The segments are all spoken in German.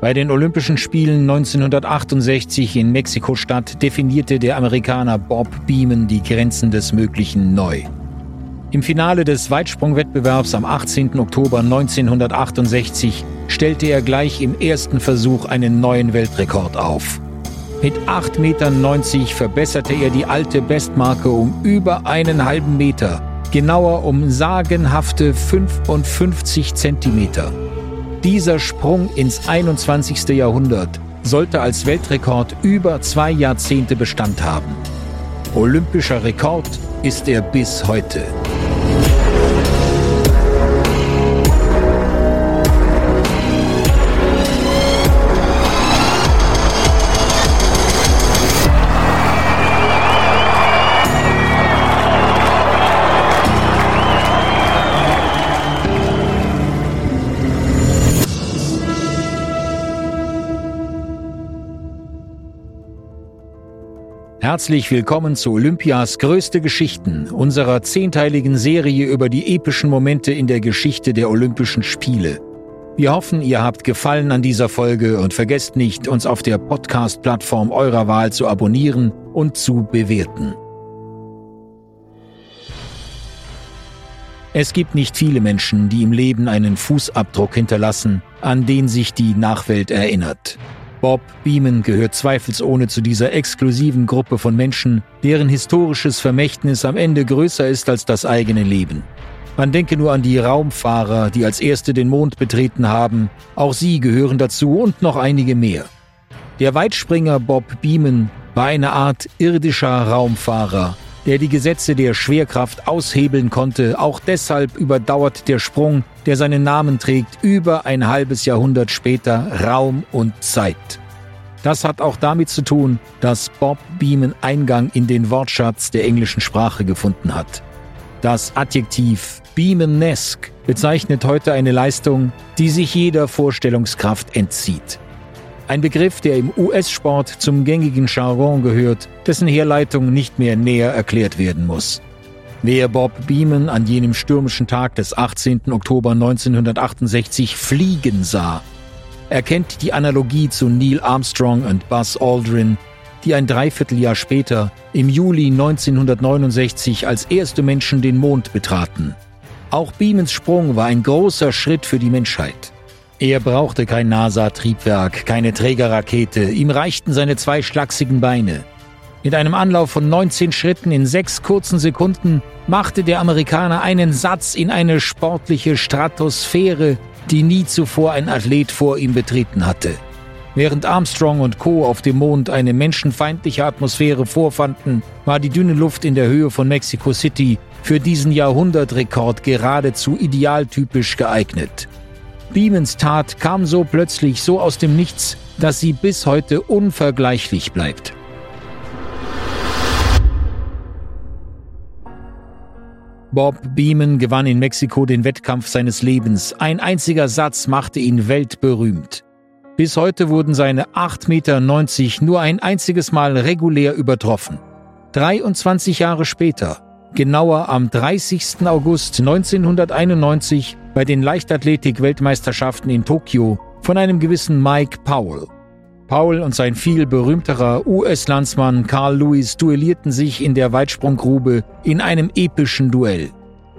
Bei den Olympischen Spielen 1968 in Mexiko-Stadt definierte der Amerikaner Bob Beeman die Grenzen des Möglichen neu. Im Finale des Weitsprungwettbewerbs am 18. Oktober 1968 stellte er gleich im ersten Versuch einen neuen Weltrekord auf. Mit 8,90 Metern verbesserte er die alte Bestmarke um über einen halben Meter, genauer um sagenhafte 55 Zentimeter. Dieser Sprung ins 21. Jahrhundert sollte als Weltrekord über zwei Jahrzehnte Bestand haben. Olympischer Rekord ist er bis heute. Herzlich willkommen zu Olympias größte Geschichten, unserer zehnteiligen Serie über die epischen Momente in der Geschichte der Olympischen Spiele. Wir hoffen, ihr habt Gefallen an dieser Folge und vergesst nicht, uns auf der Podcast-Plattform eurer Wahl zu abonnieren und zu bewerten. Es gibt nicht viele Menschen, die im Leben einen Fußabdruck hinterlassen, an den sich die Nachwelt erinnert. Bob Beeman gehört zweifelsohne zu dieser exklusiven Gruppe von Menschen, deren historisches Vermächtnis am Ende größer ist als das eigene Leben. Man denke nur an die Raumfahrer, die als erste den Mond betreten haben. Auch sie gehören dazu und noch einige mehr. Der Weitspringer Bob Beeman war eine Art irdischer Raumfahrer, der die Gesetze der Schwerkraft aushebeln konnte. Auch deshalb überdauert der Sprung der seinen Namen trägt, über ein halbes Jahrhundert später Raum und Zeit. Das hat auch damit zu tun, dass Bob Beeman Eingang in den Wortschatz der englischen Sprache gefunden hat. Das Adjektiv Beemanesque bezeichnet heute eine Leistung, die sich jeder Vorstellungskraft entzieht. Ein Begriff, der im US-Sport zum gängigen Jargon gehört, dessen Herleitung nicht mehr näher erklärt werden muss. Wer Bob Beeman an jenem stürmischen Tag des 18. Oktober 1968 fliegen sah, erkennt die Analogie zu Neil Armstrong und Buzz Aldrin, die ein Dreivierteljahr später, im Juli 1969, als erste Menschen den Mond betraten. Auch Beamans Sprung war ein großer Schritt für die Menschheit. Er brauchte kein NASA-Triebwerk, keine Trägerrakete, ihm reichten seine zwei schlachsigen Beine. Mit einem Anlauf von 19 Schritten in sechs kurzen Sekunden machte der Amerikaner einen Satz in eine sportliche Stratosphäre, die nie zuvor ein Athlet vor ihm betreten hatte. Während Armstrong und Co. auf dem Mond eine menschenfeindliche Atmosphäre vorfanden, war die dünne Luft in der Höhe von Mexico City für diesen Jahrhundertrekord geradezu idealtypisch geeignet. Beamans Tat kam so plötzlich so aus dem Nichts, dass sie bis heute unvergleichlich bleibt. Bob Beeman gewann in Mexiko den Wettkampf seines Lebens. Ein einziger Satz machte ihn weltberühmt. Bis heute wurden seine 8,90 Meter nur ein einziges Mal regulär übertroffen. 23 Jahre später, genauer am 30. August 1991 bei den Leichtathletik-Weltmeisterschaften in Tokio von einem gewissen Mike Powell. Paul und sein viel berühmterer US-Landsmann Carl Lewis duellierten sich in der Weitsprunggrube in einem epischen Duell.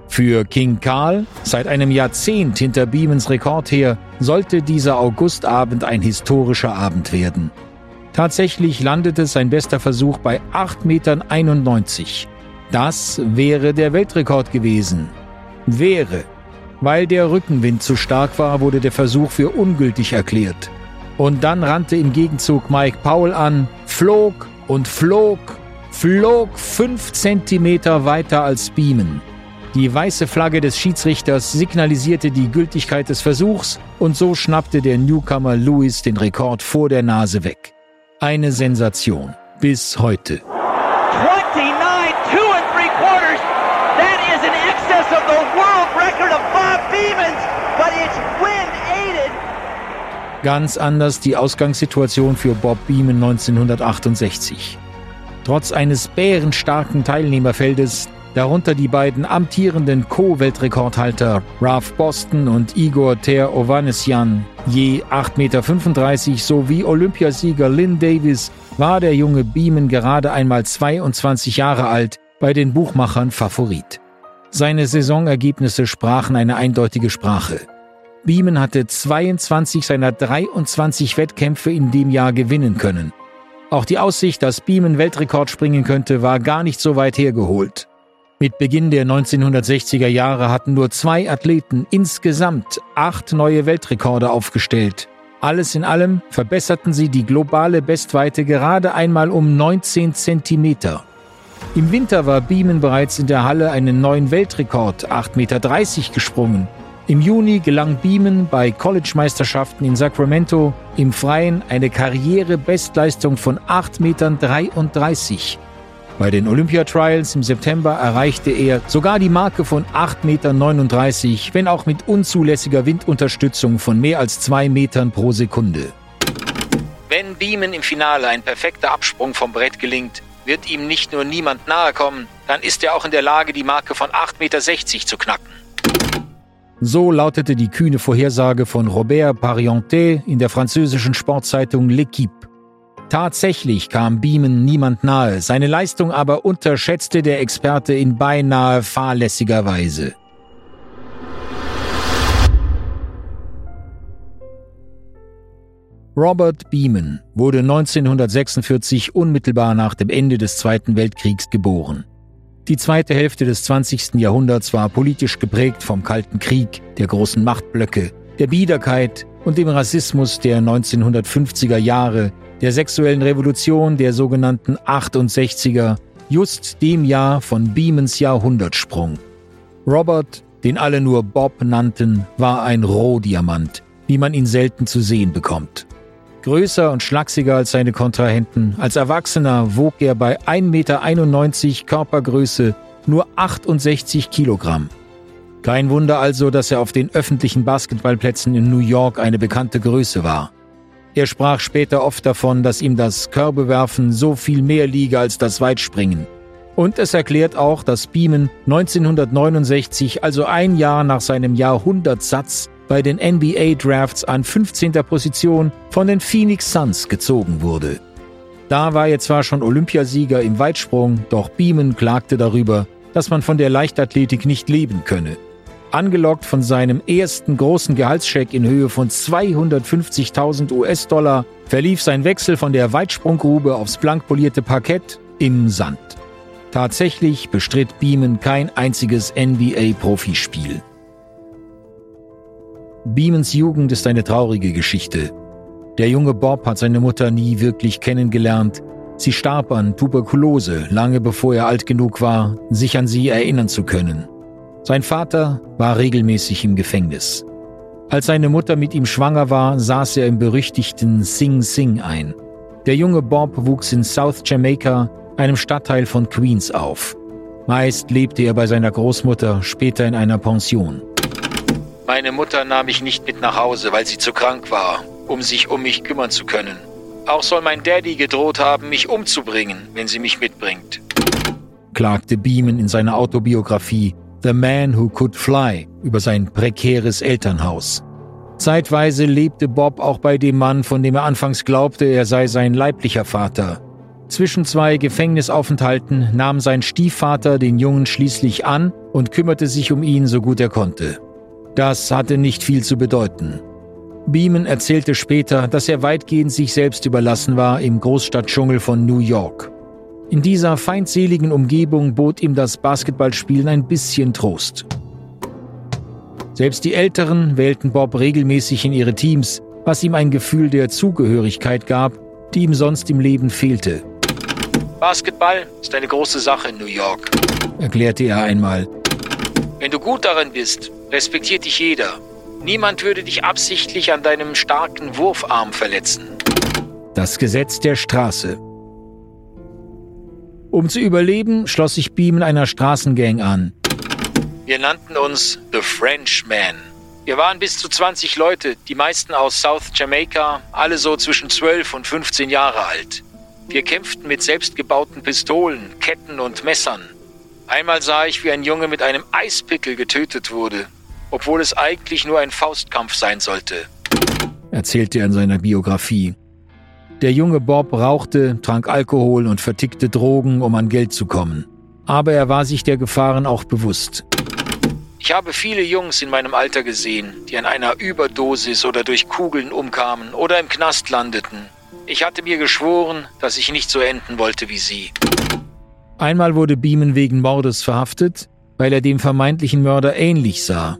Für King Carl, seit einem Jahrzehnt hinter Beamans Rekord her, sollte dieser Augustabend ein historischer Abend werden. Tatsächlich landete sein bester Versuch bei 8,91 Metern. Das wäre der Weltrekord gewesen. Wäre. Weil der Rückenwind zu stark war, wurde der Versuch für ungültig erklärt. Und dann rannte im Gegenzug Mike Powell an, flog und flog, flog fünf Zentimeter weiter als Beamen. Die weiße Flagge des Schiedsrichters signalisierte die Gültigkeit des Versuchs und so schnappte der Newcomer Lewis den Rekord vor der Nase weg. Eine Sensation. Bis heute. 29, two and three quarters. That is in excess of the world record of Bob Beamons, but it's wind aided Ganz anders die Ausgangssituation für Bob Beeman 1968. Trotz eines bärenstarken Teilnehmerfeldes darunter die beiden amtierenden Co-Weltrekordhalter Ralph Boston und Igor Ter Ovanesyan, je 8,35 Meter sowie Olympiasieger Lynn Davis, war der junge Beeman gerade einmal 22 Jahre alt, bei den Buchmachern Favorit. Seine Saisonergebnisse sprachen eine eindeutige Sprache. Beeman hatte 22 seiner 23 Wettkämpfe in dem Jahr gewinnen können. Auch die Aussicht, dass Beeman Weltrekord springen könnte, war gar nicht so weit hergeholt. Mit Beginn der 1960er Jahre hatten nur zwei Athleten insgesamt acht neue Weltrekorde aufgestellt. Alles in allem verbesserten sie die globale Bestweite gerade einmal um 19 Zentimeter. Im Winter war Beeman bereits in der Halle einen neuen Weltrekord, 8,30 Meter, gesprungen. Im Juni gelang Beeman bei College-Meisterschaften in Sacramento im Freien eine Karrierebestleistung von 8,33 Metern. Bei den Olympia-Trials im September erreichte er sogar die Marke von 8,39 Meter, wenn auch mit unzulässiger Windunterstützung von mehr als 2 Metern pro Sekunde. Wenn Beeman im Finale ein perfekter Absprung vom Brett gelingt, wird ihm nicht nur niemand nahe kommen, dann ist er auch in der Lage, die Marke von 8,60 Meter zu knacken. So lautete die kühne Vorhersage von Robert Parientet in der französischen Sportzeitung L'Equipe. Tatsächlich kam Beeman niemand nahe, seine Leistung aber unterschätzte der Experte in beinahe fahrlässiger Weise. Robert Beeman wurde 1946 unmittelbar nach dem Ende des Zweiten Weltkriegs geboren. Die zweite Hälfte des 20. Jahrhunderts war politisch geprägt vom Kalten Krieg, der großen Machtblöcke, der Biederkeit und dem Rassismus der 1950er Jahre, der sexuellen Revolution der sogenannten 68er, just dem Jahr von Beamans Jahrhundertsprung. Robert, den alle nur Bob nannten, war ein Rohdiamant, wie man ihn selten zu sehen bekommt. Größer und schlachsiger als seine Kontrahenten, als Erwachsener wog er bei 1,91 Meter Körpergröße nur 68 Kilogramm. Kein Wunder also, dass er auf den öffentlichen Basketballplätzen in New York eine bekannte Größe war. Er sprach später oft davon, dass ihm das Körbewerfen so viel mehr liege als das Weitspringen. Und es erklärt auch, dass Beeman 1969, also ein Jahr nach seinem Jahrhundertsatz, bei den NBA Drafts an 15. Position von den Phoenix Suns gezogen wurde. Da war er zwar schon Olympiasieger im Weitsprung, doch Beeman klagte darüber, dass man von der Leichtathletik nicht leben könne. Angelockt von seinem ersten großen Gehaltscheck in Höhe von 250.000 US-Dollar verlief sein Wechsel von der Weitsprunggrube aufs blankpolierte Parkett im Sand. Tatsächlich bestritt Beeman kein einziges NBA-Profispiel. Beamans Jugend ist eine traurige Geschichte. Der junge Bob hat seine Mutter nie wirklich kennengelernt. Sie starb an Tuberkulose, lange bevor er alt genug war, sich an sie erinnern zu können. Sein Vater war regelmäßig im Gefängnis. Als seine Mutter mit ihm schwanger war, saß er im berüchtigten Sing Sing ein. Der junge Bob wuchs in South Jamaica, einem Stadtteil von Queens, auf. Meist lebte er bei seiner Großmutter, später in einer Pension. Meine Mutter nahm mich nicht mit nach Hause, weil sie zu krank war, um sich um mich kümmern zu können. Auch soll mein Daddy gedroht haben, mich umzubringen, wenn sie mich mitbringt. Klagte Beeman in seiner Autobiografie, The Man Who Could Fly über sein prekäres Elternhaus. Zeitweise lebte Bob auch bei dem Mann, von dem er anfangs glaubte, er sei sein leiblicher Vater. Zwischen zwei Gefängnisaufenthalten nahm sein Stiefvater den Jungen schließlich an und kümmerte sich um ihn so gut er konnte. Das hatte nicht viel zu bedeuten. Beeman erzählte später, dass er weitgehend sich selbst überlassen war im Großstadtdschungel von New York. In dieser feindseligen Umgebung bot ihm das Basketballspielen ein bisschen Trost. Selbst die Älteren wählten Bob regelmäßig in ihre Teams, was ihm ein Gefühl der Zugehörigkeit gab, die ihm sonst im Leben fehlte. Basketball ist eine große Sache in New York, erklärte er einmal. Wenn du gut darin bist, respektiert dich jeder. Niemand würde dich absichtlich an deinem starken Wurfarm verletzen. Das Gesetz der Straße. Um zu überleben, schloss sich Beeman einer Straßengang an. Wir nannten uns The Frenchman. Wir waren bis zu 20 Leute, die meisten aus South Jamaica, alle so zwischen 12 und 15 Jahre alt. Wir kämpften mit selbstgebauten Pistolen, Ketten und Messern. Einmal sah ich, wie ein Junge mit einem Eispickel getötet wurde, obwohl es eigentlich nur ein Faustkampf sein sollte, erzählte er in seiner Biografie. Der junge Bob rauchte, trank Alkohol und vertickte Drogen, um an Geld zu kommen. Aber er war sich der Gefahren auch bewusst. Ich habe viele Jungs in meinem Alter gesehen, die an einer Überdosis oder durch Kugeln umkamen oder im Knast landeten. Ich hatte mir geschworen, dass ich nicht so enden wollte wie sie. Einmal wurde Beeman wegen Mordes verhaftet, weil er dem vermeintlichen Mörder ähnlich sah.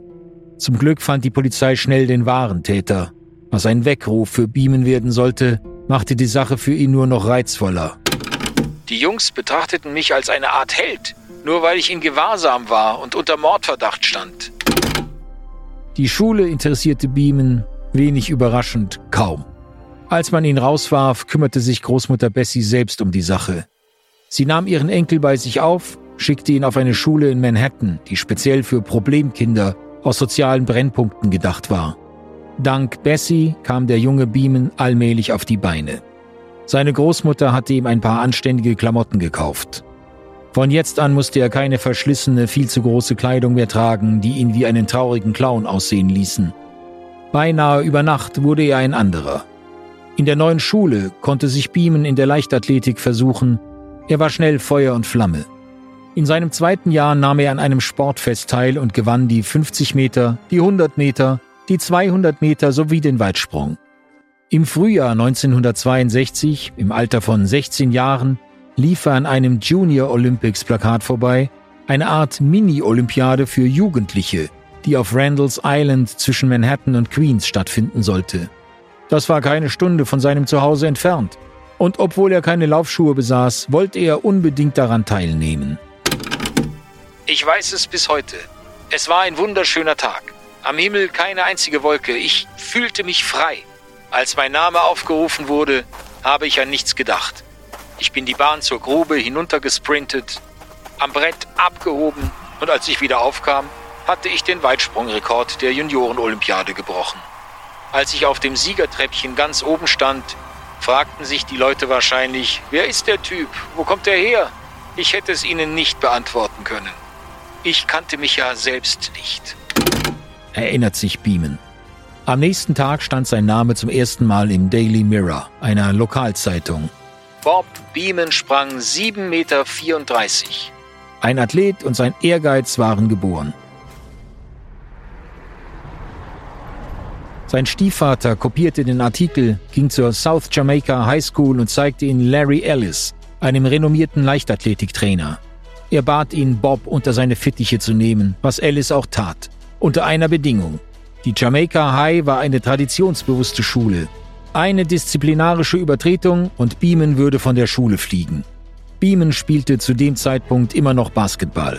Zum Glück fand die Polizei schnell den wahren Täter. Was ein Weckruf für Beeman werden sollte, machte die Sache für ihn nur noch reizvoller. Die Jungs betrachteten mich als eine Art Held, nur weil ich in Gewahrsam war und unter Mordverdacht stand. Die Schule interessierte Beeman, wenig überraschend, kaum. Als man ihn rauswarf, kümmerte sich Großmutter Bessie selbst um die Sache. Sie nahm ihren Enkel bei sich auf, schickte ihn auf eine Schule in Manhattan, die speziell für Problemkinder aus sozialen Brennpunkten gedacht war. Dank Bessie kam der junge Beeman allmählich auf die Beine. Seine Großmutter hatte ihm ein paar anständige Klamotten gekauft. Von jetzt an musste er keine verschlissene, viel zu große Kleidung mehr tragen, die ihn wie einen traurigen Clown aussehen ließen. Beinahe über Nacht wurde er ein anderer. In der neuen Schule konnte sich Beeman in der Leichtathletik versuchen. Er war schnell Feuer und Flamme. In seinem zweiten Jahr nahm er an einem Sportfest teil und gewann die 50 Meter, die 100 Meter, die 200 Meter sowie den Weitsprung. Im Frühjahr 1962, im Alter von 16 Jahren, lief er an einem Junior Olympics Plakat vorbei, eine Art Mini-Olympiade für Jugendliche, die auf Randalls Island zwischen Manhattan und Queens stattfinden sollte. Das war keine Stunde von seinem Zuhause entfernt, und obwohl er keine Laufschuhe besaß, wollte er unbedingt daran teilnehmen. Ich weiß es bis heute. Es war ein wunderschöner Tag. Am Himmel keine einzige Wolke. Ich fühlte mich frei. Als mein Name aufgerufen wurde, habe ich an nichts gedacht. Ich bin die Bahn zur Grube hinuntergesprintet, am Brett abgehoben und als ich wieder aufkam, hatte ich den Weitsprungrekord der Junioren-Olympiade gebrochen. Als ich auf dem Siegertreppchen ganz oben stand, fragten sich die Leute wahrscheinlich, wer ist der Typ? Wo kommt er her? Ich hätte es ihnen nicht beantworten können. Ich kannte mich ja selbst nicht. Erinnert sich Beeman. Am nächsten Tag stand sein Name zum ersten Mal im Daily Mirror, einer Lokalzeitung. Bob Beeman sprang 7,34 Meter. Ein Athlet und sein Ehrgeiz waren geboren. Sein Stiefvater kopierte den Artikel, ging zur South Jamaica High School und zeigte ihn Larry Ellis, einem renommierten Leichtathletiktrainer. Er bat ihn, Bob unter seine Fittiche zu nehmen, was Ellis auch tat, unter einer Bedingung. Die Jamaica High war eine traditionsbewusste Schule, eine disziplinarische Übertretung und Beeman würde von der Schule fliegen. Beeman spielte zu dem Zeitpunkt immer noch Basketball.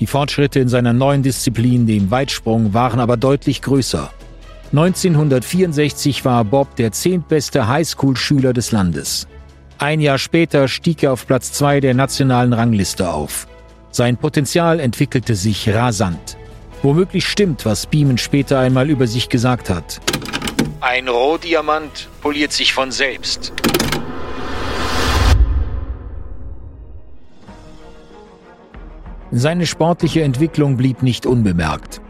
Die Fortschritte in seiner neuen Disziplin, dem Weitsprung, waren aber deutlich größer. 1964 war Bob der zehntbeste Highschool-Schüler des Landes. Ein Jahr später stieg er auf Platz zwei der nationalen Rangliste auf. Sein Potenzial entwickelte sich rasant. Womöglich stimmt, was Beeman später einmal über sich gesagt hat. Ein Rohdiamant poliert sich von selbst. Seine sportliche Entwicklung blieb nicht unbemerkt.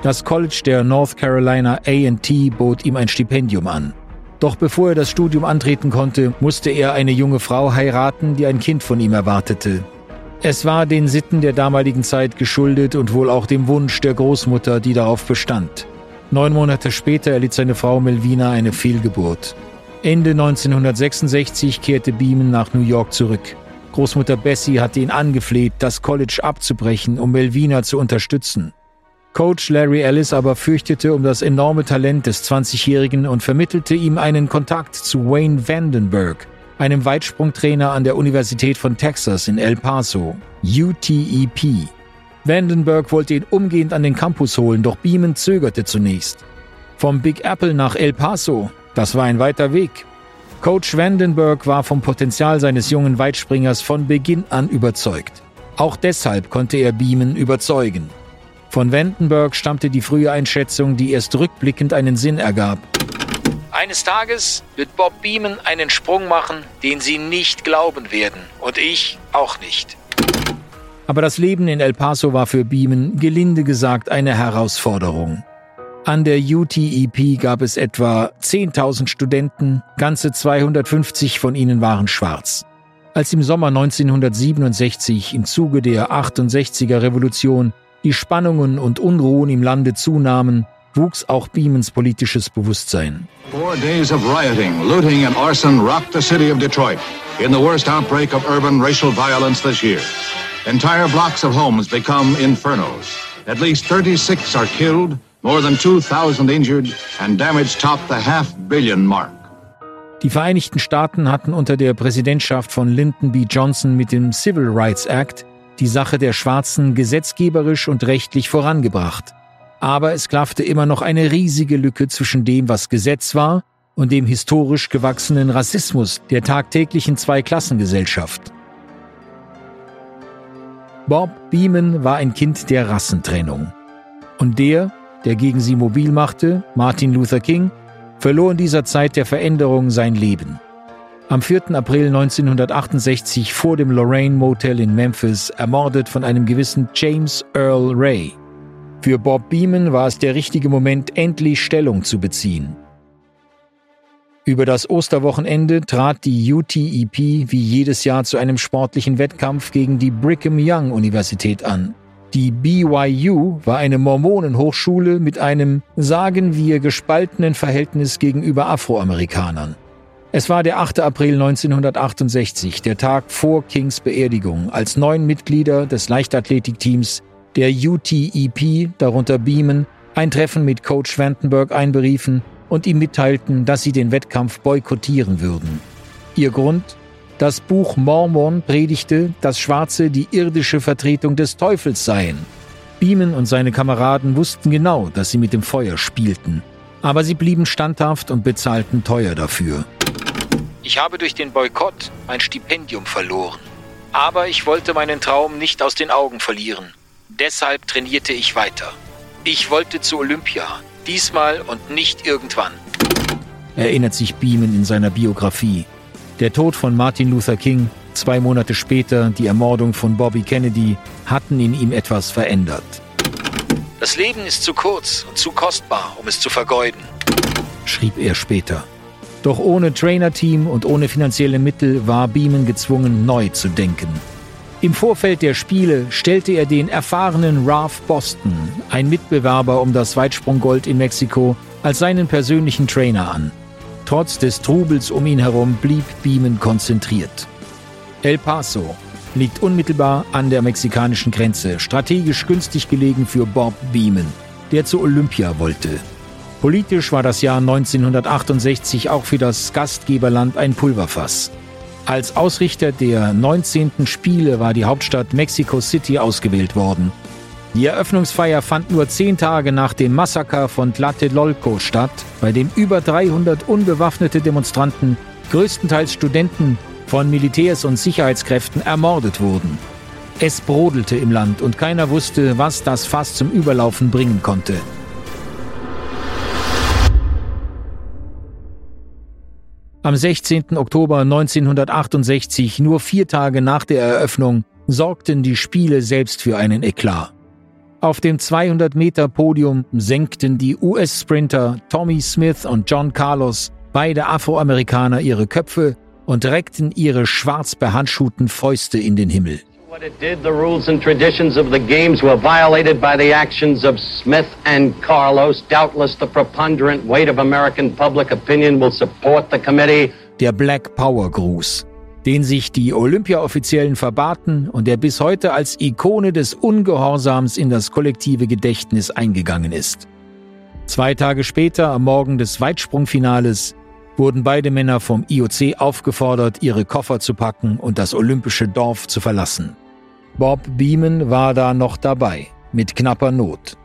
Das College der North Carolina AT bot ihm ein Stipendium an. Doch bevor er das Studium antreten konnte, musste er eine junge Frau heiraten, die ein Kind von ihm erwartete. Es war den Sitten der damaligen Zeit geschuldet und wohl auch dem Wunsch der Großmutter, die darauf bestand. Neun Monate später erlitt seine Frau Melvina eine Fehlgeburt. Ende 1966 kehrte Beeman nach New York zurück. Großmutter Bessie hatte ihn angefleht, das College abzubrechen, um Melvina zu unterstützen. Coach Larry Ellis aber fürchtete um das enorme Talent des 20-Jährigen und vermittelte ihm einen Kontakt zu Wayne Vandenberg, einem Weitsprungtrainer an der Universität von Texas in El Paso, UTEP. Vandenberg wollte ihn umgehend an den Campus holen, doch Beeman zögerte zunächst. Vom Big Apple nach El Paso, das war ein weiter Weg. Coach Vandenberg war vom Potenzial seines jungen Weitspringers von Beginn an überzeugt. Auch deshalb konnte er Beeman überzeugen. Von Vandenberg stammte die frühe Einschätzung, die erst rückblickend einen Sinn ergab. Eines Tages wird Bob Beeman einen Sprung machen, den Sie nicht glauben werden. Und ich auch nicht. Aber das Leben in El Paso war für Beeman gelinde gesagt eine Herausforderung. An der UTEP gab es etwa 10.000 Studenten, ganze 250 von ihnen waren schwarz. Als im Sommer 1967 im Zuge der 68er Revolution die Spannungen und Unruhen im Lande zunahmen, wuchs auch Beamans politisches Bewusstsein. Four days of rioting, looting and arson rocked the city of Detroit in the worst outbreak of urban racial violence this year. Entire blocks of homes become infernos. At least 36 are killed, more than 2,000 injured, and damage topped the half-billion mark. Die Vereinigten Staaten hatten unter der Präsidentschaft von Lyndon B. Johnson mit dem Civil Rights Act die Sache der Schwarzen gesetzgeberisch und rechtlich vorangebracht. Aber es klaffte immer noch eine riesige Lücke zwischen dem, was Gesetz war, und dem historisch gewachsenen Rassismus der tagtäglichen Zweiklassengesellschaft. Bob Beeman war ein Kind der Rassentrennung. Und der, der gegen sie mobil machte, Martin Luther King, verlor in dieser Zeit der Veränderung sein Leben. Am 4. April 1968 vor dem Lorraine Motel in Memphis ermordet von einem gewissen James Earl Ray. Für Bob Beeman war es der richtige Moment, endlich Stellung zu beziehen. Über das Osterwochenende trat die UTEP wie jedes Jahr zu einem sportlichen Wettkampf gegen die Brigham Young Universität an. Die BYU war eine Mormonenhochschule mit einem, sagen wir, gespaltenen Verhältnis gegenüber Afroamerikanern. Es war der 8. April 1968, der Tag vor Kings Beerdigung, als neun Mitglieder des Leichtathletikteams der UTEP, darunter Beeman, ein Treffen mit Coach Vandenberg einberiefen und ihm mitteilten, dass sie den Wettkampf boykottieren würden. Ihr Grund? Das Buch Mormon predigte, dass Schwarze die irdische Vertretung des Teufels seien. Beeman und seine Kameraden wussten genau, dass sie mit dem Feuer spielten. Aber sie blieben standhaft und bezahlten teuer dafür. Ich habe durch den Boykott mein Stipendium verloren. Aber ich wollte meinen Traum nicht aus den Augen verlieren. Deshalb trainierte ich weiter. Ich wollte zu Olympia, diesmal und nicht irgendwann. Erinnert sich Beeman in seiner Biografie. Der Tod von Martin Luther King, zwei Monate später die Ermordung von Bobby Kennedy hatten in ihm etwas verändert. Das Leben ist zu kurz und zu kostbar, um es zu vergeuden, schrieb er später. Doch ohne Trainerteam und ohne finanzielle Mittel war Beeman gezwungen, neu zu denken. Im Vorfeld der Spiele stellte er den erfahrenen Ralph Boston, ein Mitbewerber um das Weitsprunggold in Mexiko, als seinen persönlichen Trainer an. Trotz des Trubels um ihn herum blieb Beeman konzentriert. El Paso liegt unmittelbar an der mexikanischen Grenze, strategisch günstig gelegen für Bob Beeman, der zu Olympia wollte. Politisch war das Jahr 1968 auch für das Gastgeberland ein Pulverfass. Als Ausrichter der 19. Spiele war die Hauptstadt Mexico City ausgewählt worden. Die Eröffnungsfeier fand nur zehn Tage nach dem Massaker von Tlatelolco statt, bei dem über 300 unbewaffnete Demonstranten, größtenteils Studenten, von Militärs und Sicherheitskräften ermordet wurden. Es brodelte im Land und keiner wusste, was das Fass zum Überlaufen bringen konnte. Am 16. Oktober 1968, nur vier Tage nach der Eröffnung, sorgten die Spiele selbst für einen Eklat. Auf dem 200-Meter-Podium senkten die US-Sprinter Tommy Smith und John Carlos, beide Afroamerikaner, ihre Köpfe und reckten ihre schwarz behandschuhten Fäuste in den Himmel. What it did, the rules and traditions of the games were violated by the actions of Smith and Carlos. Doubtless the preponderant weight of American public opinion will support the committee. Der Black Power Gruß den sich die Olympia-Offiziellen verbaten und der bis heute als Ikone des Ungehorsams in das kollektive Gedächtnis eingegangen ist. Zwei Tage später, am Morgen des Weitsprungfinales, wurden beide Männer vom IOC aufgefordert, ihre Koffer zu packen und das olympische Dorf zu verlassen. Bob Beeman war da noch dabei, mit knapper Not.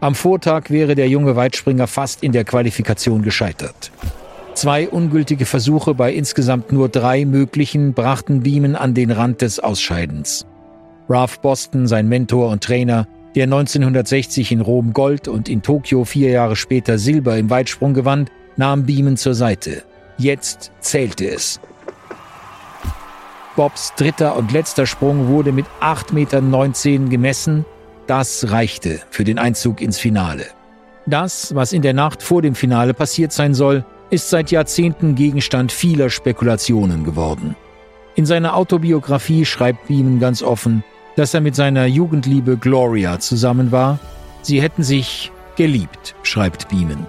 Am Vortag wäre der junge Weitspringer fast in der Qualifikation gescheitert. Zwei ungültige Versuche bei insgesamt nur drei möglichen brachten Beeman an den Rand des Ausscheidens. Ralph Boston, sein Mentor und Trainer, der 1960 in Rom Gold und in Tokio vier Jahre später Silber im Weitsprung gewann, nahm Beeman zur Seite. Jetzt zählte es. Bobs dritter und letzter Sprung wurde mit 8,19 Meter gemessen. Das reichte für den Einzug ins Finale. Das, was in der Nacht vor dem Finale passiert sein soll, ist seit Jahrzehnten Gegenstand vieler Spekulationen geworden. In seiner Autobiografie schreibt Beeman ganz offen, dass er mit seiner Jugendliebe Gloria zusammen war. Sie hätten sich geliebt, schreibt Beeman.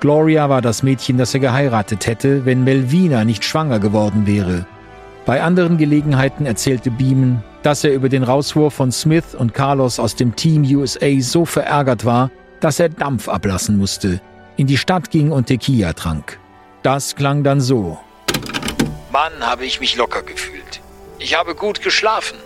Gloria war das Mädchen, das er geheiratet hätte, wenn Melvina nicht schwanger geworden wäre. Bei anderen Gelegenheiten erzählte Beeman, dass er über den Rauswurf von Smith und Carlos aus dem Team USA so verärgert war, dass er Dampf ablassen musste, in die Stadt ging und Tequila trank. Das klang dann so. Mann, habe ich mich locker gefühlt. Ich habe gut geschlafen.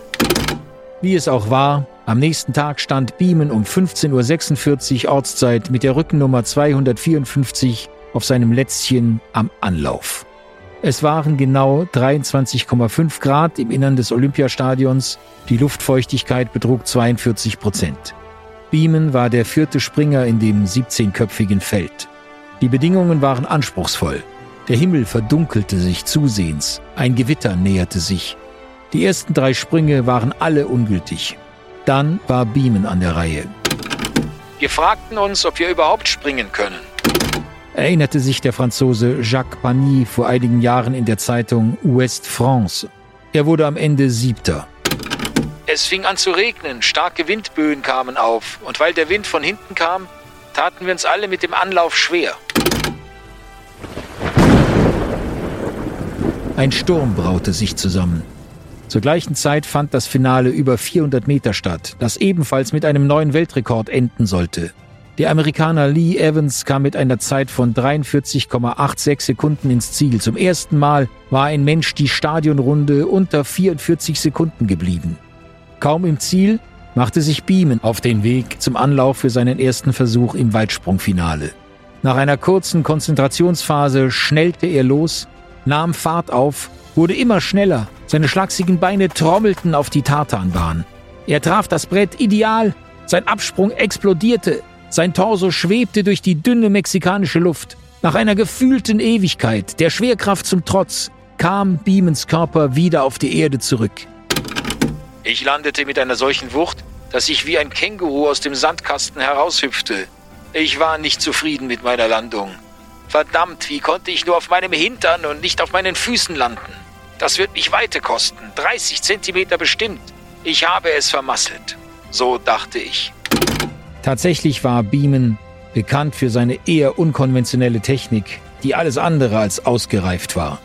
Wie es auch war, am nächsten Tag stand Beeman um 15.46 Uhr Ortszeit mit der Rückennummer 254 auf seinem Lätzchen am Anlauf. Es waren genau 23,5 Grad im Innern des Olympiastadions, die Luftfeuchtigkeit betrug 42 Prozent. Beeman war der vierte Springer in dem 17-köpfigen Feld. Die Bedingungen waren anspruchsvoll. Der Himmel verdunkelte sich zusehends, ein Gewitter näherte sich. Die ersten drei Sprünge waren alle ungültig. Dann war Beeman an der Reihe. Wir fragten uns, ob wir überhaupt springen können. Erinnerte sich der Franzose Jacques Pagny vor einigen Jahren in der Zeitung Ouest France. Er wurde am Ende Siebter. Es fing an zu regnen, starke Windböen kamen auf, und weil der Wind von hinten kam, taten wir uns alle mit dem Anlauf schwer. Ein Sturm braute sich zusammen. Zur gleichen Zeit fand das Finale über 400 Meter statt, das ebenfalls mit einem neuen Weltrekord enden sollte. Der Amerikaner Lee Evans kam mit einer Zeit von 43,86 Sekunden ins Ziel. Zum ersten Mal war ein Mensch die Stadionrunde unter 44 Sekunden geblieben. Kaum im Ziel machte sich Beeman auf den Weg zum Anlauf für seinen ersten Versuch im Weitsprungfinale. Nach einer kurzen Konzentrationsphase schnellte er los, nahm Fahrt auf, wurde immer schneller seine schlachsigen Beine trommelten auf die Tartanbahn. Er traf das Brett ideal, sein Absprung explodierte, sein Torso schwebte durch die dünne mexikanische Luft. Nach einer gefühlten Ewigkeit, der Schwerkraft zum Trotz, kam Beamons Körper wieder auf die Erde zurück. Ich landete mit einer solchen Wucht, dass ich wie ein Känguru aus dem Sandkasten heraushüpfte. Ich war nicht zufrieden mit meiner Landung. Verdammt, wie konnte ich nur auf meinem Hintern und nicht auf meinen Füßen landen? Das wird mich Weite kosten, 30 Zentimeter bestimmt. Ich habe es vermasselt. So dachte ich. Tatsächlich war Beeman bekannt für seine eher unkonventionelle Technik, die alles andere als ausgereift war.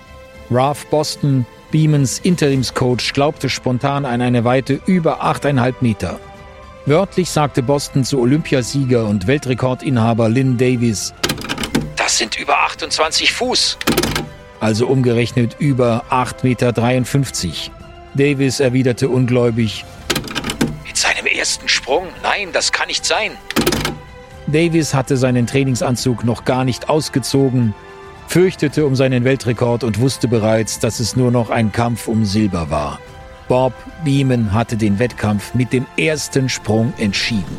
Ralph Boston, Beemans Interimscoach, glaubte spontan an eine Weite über 8,5 Meter. Wörtlich sagte Boston zu Olympiasieger und Weltrekordinhaber Lynn Davis, das sind über 28 Fuß also umgerechnet über 8,53 Meter. Davis erwiderte ungläubig, ersten Sprung? Nein, das kann nicht sein. Davis hatte seinen Trainingsanzug noch gar nicht ausgezogen, fürchtete um seinen Weltrekord und wusste bereits, dass es nur noch ein Kampf um Silber war. Bob Beeman hatte den Wettkampf mit dem ersten Sprung entschieden.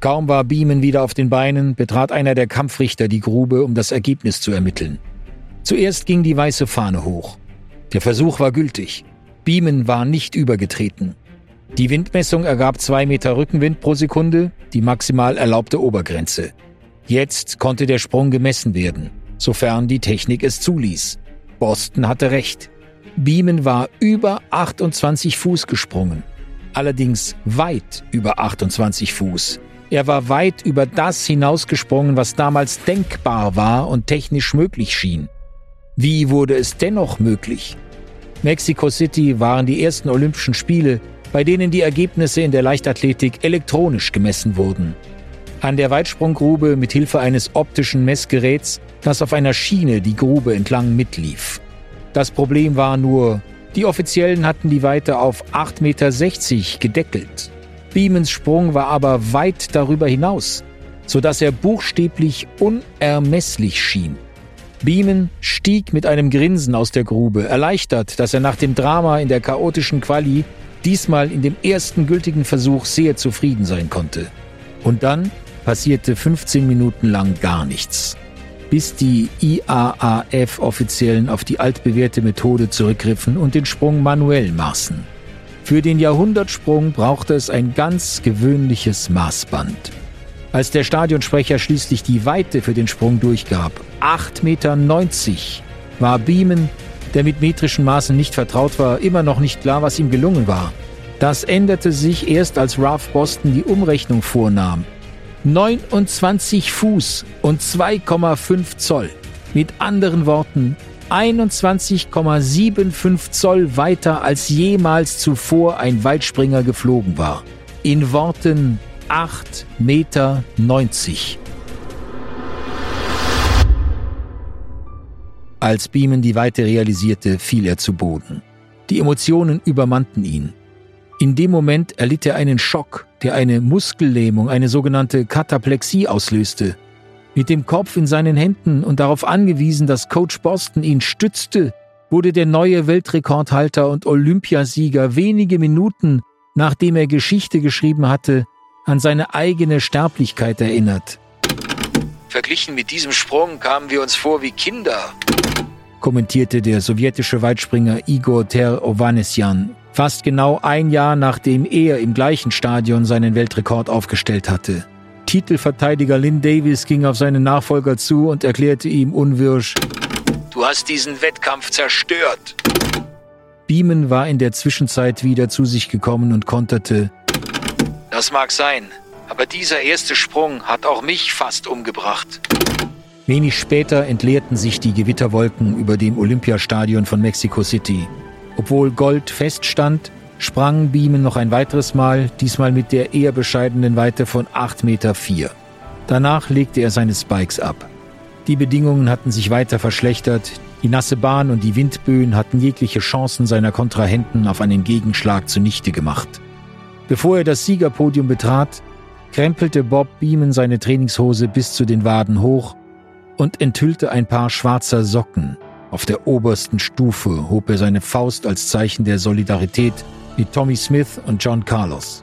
Kaum war Beeman wieder auf den Beinen, betrat einer der Kampfrichter die Grube, um das Ergebnis zu ermitteln. Zuerst ging die weiße Fahne hoch. Der Versuch war gültig. Beeman war nicht übergetreten. Die Windmessung ergab zwei Meter Rückenwind pro Sekunde, die maximal erlaubte Obergrenze. Jetzt konnte der Sprung gemessen werden, sofern die Technik es zuließ. Boston hatte recht. Beeman war über 28 Fuß gesprungen. Allerdings weit über 28 Fuß. Er war weit über das hinausgesprungen, was damals denkbar war und technisch möglich schien. Wie wurde es dennoch möglich? Mexico City waren die ersten Olympischen Spiele, bei denen die Ergebnisse in der Leichtathletik elektronisch gemessen wurden. An der Weitsprunggrube mit Hilfe eines optischen Messgeräts, das auf einer Schiene die Grube entlang mitlief. Das Problem war nur, die Offiziellen hatten die Weite auf 8,60 Meter gedeckelt. Beamons Sprung war aber weit darüber hinaus, so dass er buchstäblich unermesslich schien. Beeman stieg mit einem Grinsen aus der Grube, erleichtert, dass er nach dem Drama in der chaotischen Quali diesmal in dem ersten gültigen Versuch sehr zufrieden sein konnte. Und dann passierte 15 Minuten lang gar nichts. bis die IAAF-Offiziellen auf die altbewährte Methode zurückgriffen und den Sprung manuell maßen. Für den Jahrhundertsprung brauchte es ein ganz gewöhnliches Maßband. Als der Stadionsprecher schließlich die Weite für den Sprung durchgab, 8,90 Meter, war Beeman, der mit metrischen Maßen nicht vertraut war, immer noch nicht klar, was ihm gelungen war. Das änderte sich erst, als Ralph Boston die Umrechnung vornahm. 29 Fuß und 2,5 Zoll. Mit anderen Worten, 21,75 Zoll weiter als jemals zuvor ein Weitspringer geflogen war. In Worten 8,90 Meter. Als Beeman die Weite realisierte, fiel er zu Boden. Die Emotionen übermannten ihn. In dem Moment erlitt er einen Schock, der eine Muskellähmung, eine sogenannte Kataplexie auslöste. Mit dem Kopf in seinen Händen und darauf angewiesen, dass Coach Boston ihn stützte, wurde der neue Weltrekordhalter und Olympiasieger wenige Minuten, nachdem er Geschichte geschrieben hatte, an seine eigene Sterblichkeit erinnert. Verglichen mit diesem Sprung kamen wir uns vor wie Kinder, kommentierte der sowjetische Weitspringer Igor Ter Ovanesyan, fast genau ein Jahr nachdem er im gleichen Stadion seinen Weltrekord aufgestellt hatte. Titelverteidiger Lynn Davis ging auf seinen Nachfolger zu und erklärte ihm unwirsch, Du hast diesen Wettkampf zerstört. Beeman war in der Zwischenzeit wieder zu sich gekommen und konterte, Das mag sein, aber dieser erste Sprung hat auch mich fast umgebracht. Wenig später entleerten sich die Gewitterwolken über dem Olympiastadion von Mexico City. Obwohl Gold feststand, sprang Beeman noch ein weiteres Mal, diesmal mit der eher bescheidenen Weite von 8,4 Meter. Danach legte er seine Spikes ab. Die Bedingungen hatten sich weiter verschlechtert, die nasse Bahn und die Windböen hatten jegliche Chancen seiner Kontrahenten auf einen Gegenschlag zunichte gemacht. Bevor er das Siegerpodium betrat, krempelte Bob Beeman seine Trainingshose bis zu den Waden hoch und enthüllte ein paar schwarzer Socken. Auf der obersten Stufe hob er seine Faust als Zeichen der Solidarität mit Tommy Smith und John Carlos.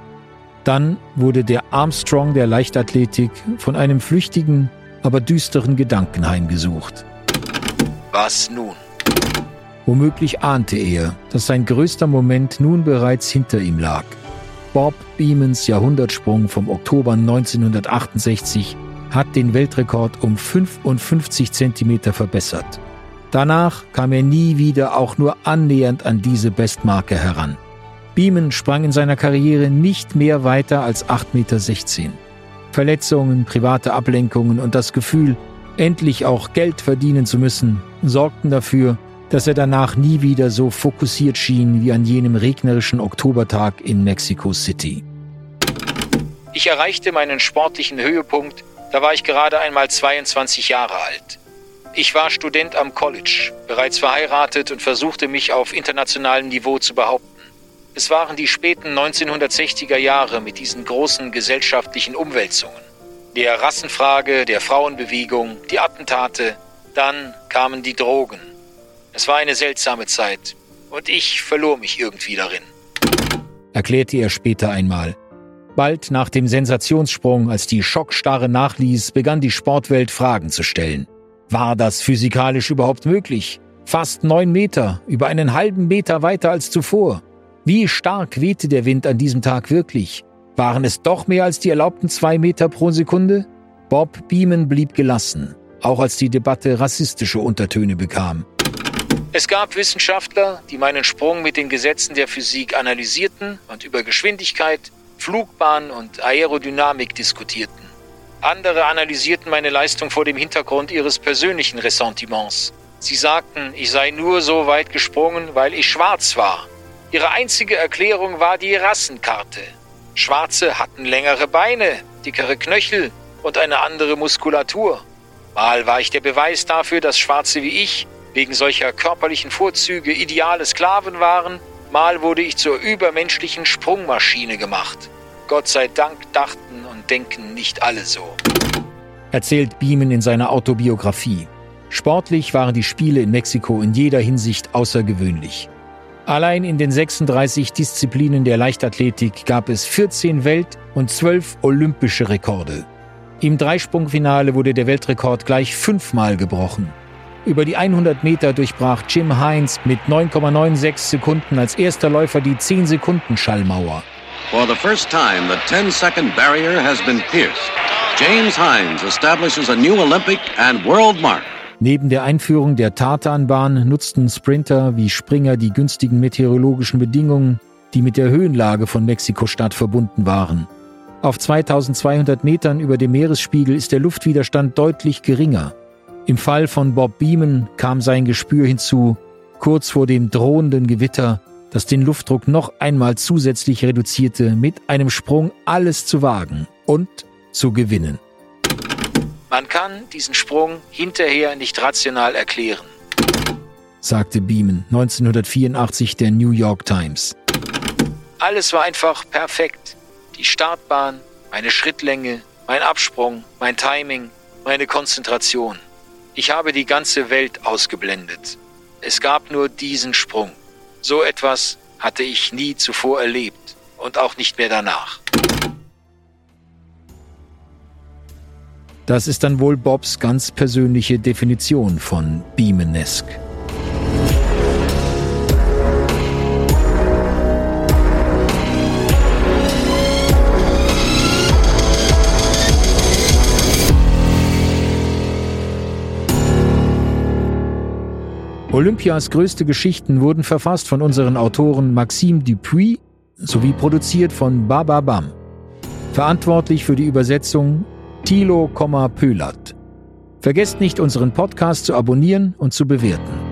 Dann wurde der Armstrong der Leichtathletik von einem flüchtigen, aber düsteren Gedanken heimgesucht. Was nun? Womöglich ahnte er, dass sein größter Moment nun bereits hinter ihm lag. Bob Beamons Jahrhundertsprung vom Oktober 1968 hat den Weltrekord um 55 Zentimeter verbessert. Danach kam er nie wieder auch nur annähernd an diese Bestmarke heran. Beeman sprang in seiner Karriere nicht mehr weiter als 8,16 Meter. Verletzungen, private Ablenkungen und das Gefühl, endlich auch Geld verdienen zu müssen, sorgten dafür, dass er danach nie wieder so fokussiert schien wie an jenem regnerischen Oktobertag in Mexico City. Ich erreichte meinen sportlichen Höhepunkt, da war ich gerade einmal 22 Jahre alt. Ich war Student am College, bereits verheiratet und versuchte mich auf internationalem Niveau zu behaupten. Es waren die späten 1960er Jahre mit diesen großen gesellschaftlichen Umwälzungen. Der Rassenfrage, der Frauenbewegung, die Attentate, dann kamen die Drogen. Es war eine seltsame Zeit und ich verlor mich irgendwie darin. Erklärte er später einmal. Bald nach dem Sensationssprung, als die Schockstarre nachließ, begann die Sportwelt Fragen zu stellen. War das physikalisch überhaupt möglich? Fast neun Meter, über einen halben Meter weiter als zuvor. Wie stark wehte der Wind an diesem Tag wirklich? Waren es doch mehr als die erlaubten zwei Meter pro Sekunde? Bob Beeman blieb gelassen, auch als die Debatte rassistische Untertöne bekam. Es gab Wissenschaftler, die meinen Sprung mit den Gesetzen der Physik analysierten und über Geschwindigkeit, Flugbahn und Aerodynamik diskutierten. Andere analysierten meine Leistung vor dem Hintergrund ihres persönlichen Ressentiments. Sie sagten, ich sei nur so weit gesprungen, weil ich schwarz war Ihre einzige Erklärung war die Rassenkarte. Schwarze hatten längere Beine, dickere Knöchel und eine andere Muskulatur. Mal war ich der Beweis dafür, dass Schwarze wie ich wegen solcher körperlichen Vorzüge ideale Sklaven waren, mal wurde ich zur übermenschlichen Sprungmaschine gemacht. Gott sei Dank dachten und denken nicht alle so. Erzählt Beeman in seiner Autobiografie. Sportlich waren die Spiele in Mexiko in jeder Hinsicht außergewöhnlich. Allein in den 36 Disziplinen der Leichtathletik gab es 14 Welt- und 12 olympische Rekorde. Im Dreisprungfinale wurde der Weltrekord gleich fünfmal gebrochen. Über die 100 Meter durchbrach Jim Hines mit 9,96 Sekunden als erster Läufer die 10-Sekunden-Schallmauer. For the first time, the 10-second barrier has been pierced. James Hines establishes a new Olympic and world mark. Neben der Einführung der Tartanbahn nutzten Sprinter wie Springer die günstigen meteorologischen Bedingungen, die mit der Höhenlage von Mexiko-Stadt verbunden waren. Auf 2200 Metern über dem Meeresspiegel ist der Luftwiderstand deutlich geringer. Im Fall von Bob Beeman kam sein Gespür hinzu, kurz vor dem drohenden Gewitter, das den Luftdruck noch einmal zusätzlich reduzierte, mit einem Sprung alles zu wagen und zu gewinnen. Man kann diesen Sprung hinterher nicht rational erklären, sagte Beeman 1984 der New York Times. Alles war einfach perfekt die Startbahn, meine Schrittlänge, mein Absprung, mein Timing, meine Konzentration. Ich habe die ganze Welt ausgeblendet. Es gab nur diesen Sprung. So etwas hatte ich nie zuvor erlebt und auch nicht mehr danach. Das ist dann wohl Bobs ganz persönliche Definition von Beamenesque. Olympias größte Geschichten wurden verfasst von unseren Autoren Maxime Dupuis sowie produziert von Baba Bam. Verantwortlich für die Übersetzung Thilo, Pölat. Vergesst nicht, unseren Podcast zu abonnieren und zu bewerten.